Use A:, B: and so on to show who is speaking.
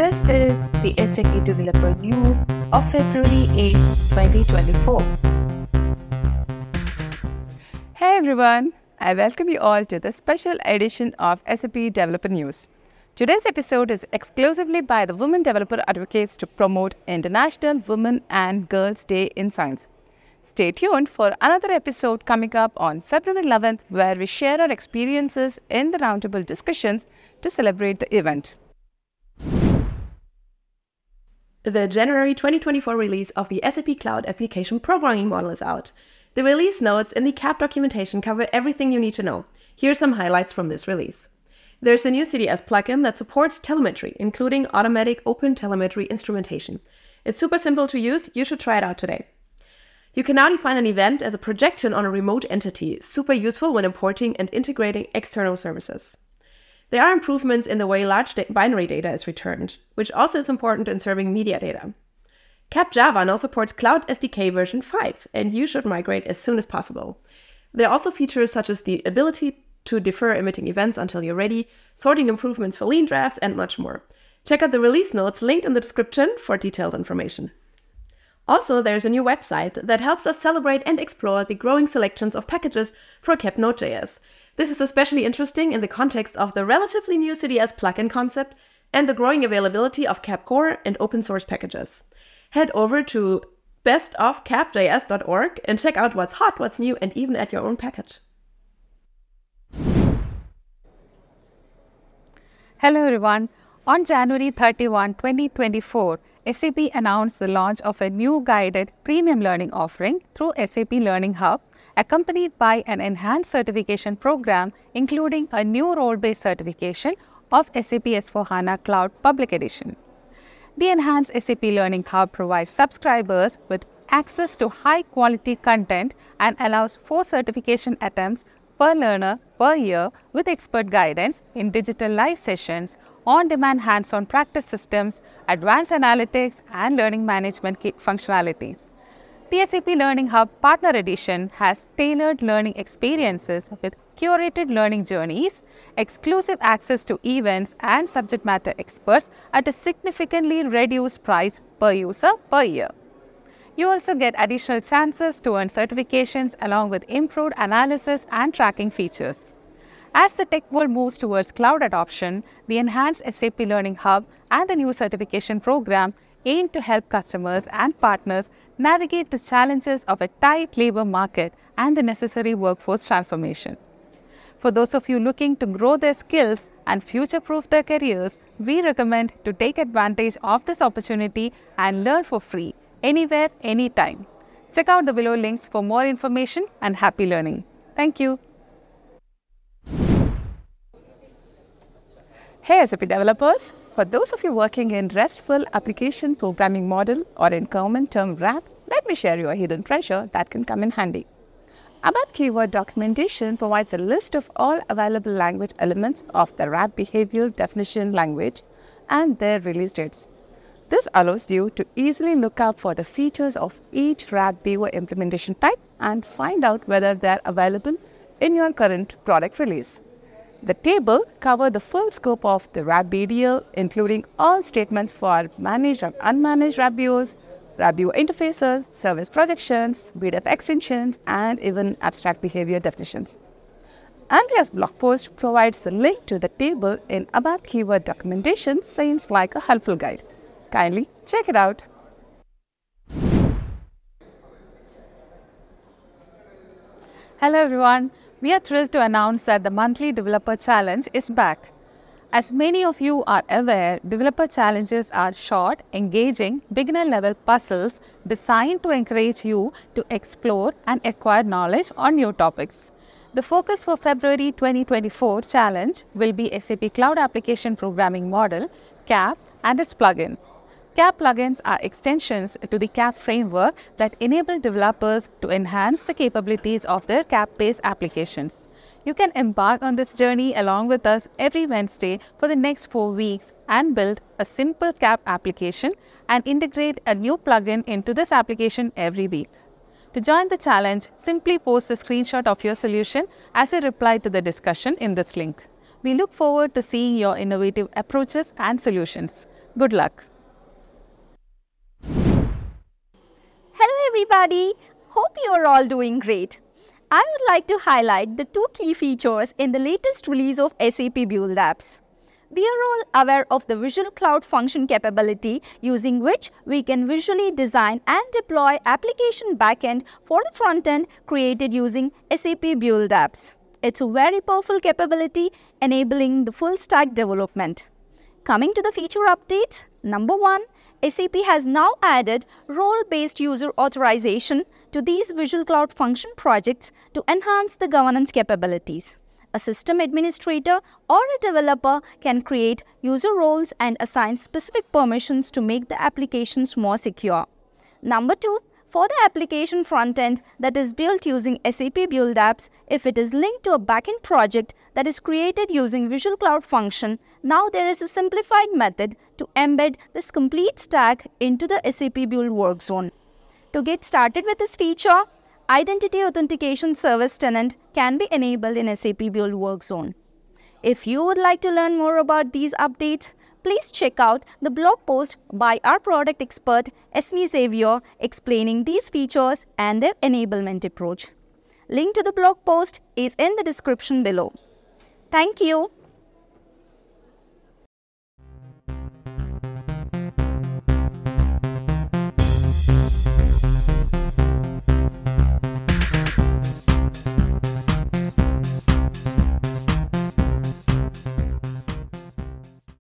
A: This is the SAP Developer News of February 8, 2024.
B: Hey everyone, I welcome you all to the special edition of SAP Developer News. Today's episode is exclusively by the Women Developer Advocates to promote International Women and Girls Day in Science. Stay tuned for another episode coming up on February 11th, where we share our experiences in the roundtable discussions to celebrate the event.
C: The January 2024 release of the SAP Cloud Application Programming Model is out. The release notes in the CAP documentation cover everything you need to know. Here are some highlights from this release. There's a new CDS plugin that supports telemetry, including automatic open telemetry instrumentation. It's super simple to use, you should try it out today. You can now define an event as a projection on a remote entity, super useful when importing and integrating external services. There are improvements in the way large binary data is returned, which also is important in serving media data. CAP Java now supports Cloud SDK version 5, and you should migrate as soon as possible. There are also features such as the ability to defer emitting events until you're ready, sorting improvements for lean drafts, and much more. Check out the release notes linked in the description for detailed information. Also, there's a new website that helps us celebrate and explore the growing selections of packages for CAP Node.js. This is especially interesting in the context of the relatively new CDS plugin concept and the growing availability of CAP Core and open source packages head over to bestofcapjs.org and check out what's hot, what's new, and even add your own package.
B: Hello everyone. On January 31, 2024, SAP announced the launch of a new guided premium learning offering through SAP Learning Hub, accompanied by an enhanced certification program, including a new role based certification of SAP S4HANA Cloud Public Edition. The enhanced SAP Learning Hub provides subscribers with access to high quality content and allows four certification attempts per learner per year with expert guidance in digital live sessions, on demand hands on practice systems, advanced analytics, and learning management functionalities. The SAP Learning Hub Partner Edition has tailored learning experiences with curated learning journeys, exclusive access to events and subject matter experts at a significantly reduced price per user per year. You also get additional chances to earn certifications along with improved analysis and tracking features. As the tech world moves towards cloud adoption, the enhanced SAP Learning Hub and the new certification program aim to help customers and partners navigate the challenges of a tight labor market and the necessary workforce transformation. For those of you looking to grow their skills and future proof their careers, we recommend to take advantage of this opportunity and learn for free anywhere, anytime. Check out the below links for more information and happy learning. Thank you. Hey SAP developers, for those of you working in RESTful application programming model or in common term RAP, let me share you a hidden treasure that can come in handy. ABAP keyword documentation provides a list of all available language elements of the RAP behavior definition language and their release dates. This allows you to easily look up for the features of each RAP behavior implementation type and find out whether they are available in your current product release. The table covers the full scope of the RAP BDL, including all statements for managed and unmanaged RAP BO interfaces, service projections, BDF extensions, and even abstract behavior definitions. Andrea's blog post provides the link to the table in ABAP keyword documentation, seems like a helpful guide. Kindly check it out. Hello everyone. We are thrilled to announce that the monthly developer challenge is back. As many of you are aware, developer challenges are short, engaging, beginner level puzzles designed to encourage you to explore and acquire knowledge on new topics. The focus for February 2024 challenge will be SAP Cloud Application Programming Model, CAP, and its plugins. CAP plugins are extensions to the CAP framework that enable developers to enhance the capabilities of their CAP based applications. You can embark on this journey along with us every Wednesday for the next four weeks and build a simple CAP application and integrate a new plugin into this application every week. To join the challenge, simply post a screenshot of your solution as a reply to the discussion in this link. We look forward to seeing your innovative approaches and solutions. Good luck.
D: Hello, everybody. Hope you are all doing great. I would like to highlight the two key features in the latest release of SAP Build Apps. We are all aware of the Visual Cloud Function capability using which we can visually design and deploy application backend for the frontend created using SAP Build Apps. It's a very powerful capability enabling the full stack development. Coming to the feature updates, number one, SAP has now added role-based user authorization to these Visual Cloud Function projects to enhance the governance capabilities. A system administrator or a developer can create user roles and assign specific permissions to make the applications more secure. Number two, for the application frontend that is built using SAP Build Apps, if it is linked to a backend project that is created using Visual Cloud Function, now there is a simplified method to embed this complete stack into the SAP Build work zone. To get started with this feature, Identity Authentication Service Tenant can be enabled in SAP Build work zone. If you would like to learn more about these updates, please check out the blog post by our product expert Esme Xavier explaining these features and their enablement approach. Link to the blog post is in the description below. Thank you.